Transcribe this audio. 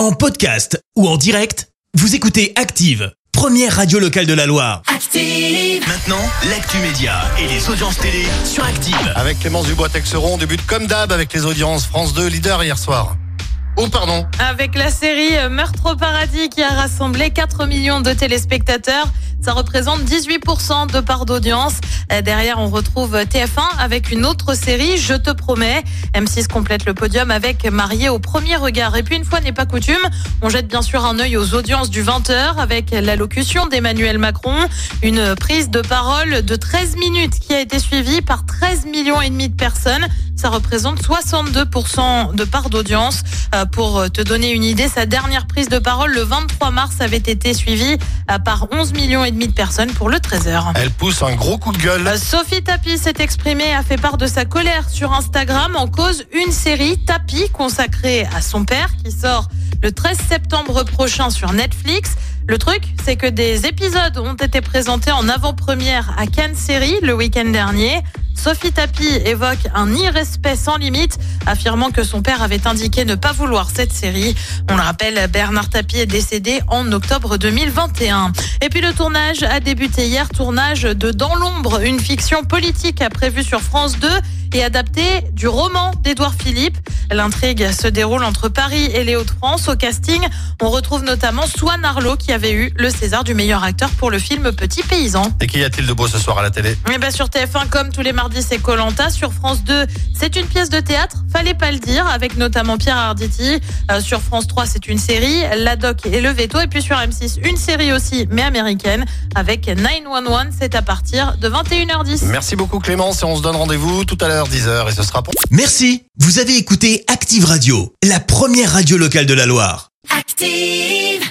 En podcast ou en direct, vous écoutez Active, première radio locale de la Loire. Active. Maintenant, l'actu média et les audiences télé sur Active. Avec Clémence Dubois-Texeron, on débute comme d'hab avec les audiences France 2 leader hier soir. Oh pardon, Avec la série euh, Meurtre au paradis qui a rassemblé 4 millions de téléspectateurs, ça représente 18% de part d'audience. Euh, Derrière, on retrouve TF1 avec une autre série, Je te promets. M6 complète le podium avec Marié au premier regard. Et puis, une fois n'est pas coutume, on jette bien sûr un œil aux audiences du 20h avec l'allocution d'Emmanuel Macron, une prise de parole de 13 minutes qui a été suivie par 13 millions et demi de personnes. Ça représente 62% de part d'audience. Euh, Pour te donner une idée, sa dernière prise de parole le 23 mars avait été suivie euh, par 11 millions et demi de personnes pour le 13h. elle pousse un gros coup de gueule. Euh, Sophie Tapi s'est exprimée, a fait part de sa colère sur Instagram en cause une série Tapi consacrée à son père qui sort le 13 septembre prochain sur Netflix. Le truc, c'est que des épisodes ont été présentés en avant-première à Cannes Série le week-end dernier. Sophie Tapi évoque un irrespect sans limite, affirmant que son père avait indiqué ne pas vouloir cette série. On le rappelle, Bernard Tapie est décédé en octobre 2021. Et puis le tournage a débuté hier, tournage de Dans l'ombre, une fiction politique prévue sur France 2 et adaptée du roman d'Édouard Philippe. L'intrigue se déroule entre Paris et les Hauts-de-France. Au casting, on retrouve notamment Swan Arlo qui avait eu le César du meilleur acteur pour le film Petit Paysan. Et qu'y a-t-il de beau ce soir à la télé? Eh ben sur TF1, comme tous les mardis, c'est Colanta. Sur France 2, c'est une pièce de théâtre, fallait pas le dire, avec notamment Pierre Arditi. Euh, sur France 3, c'est une série, La Doc et le Veto. Et puis sur M6, une série aussi, mais américaine, avec 911. C'est à partir de 21h10. Merci beaucoup Clémence et on se donne rendez-vous tout à l'heure 10h et ce sera pour... Merci, vous avez écouté Active Radio, la première radio locale de la Loire. Active.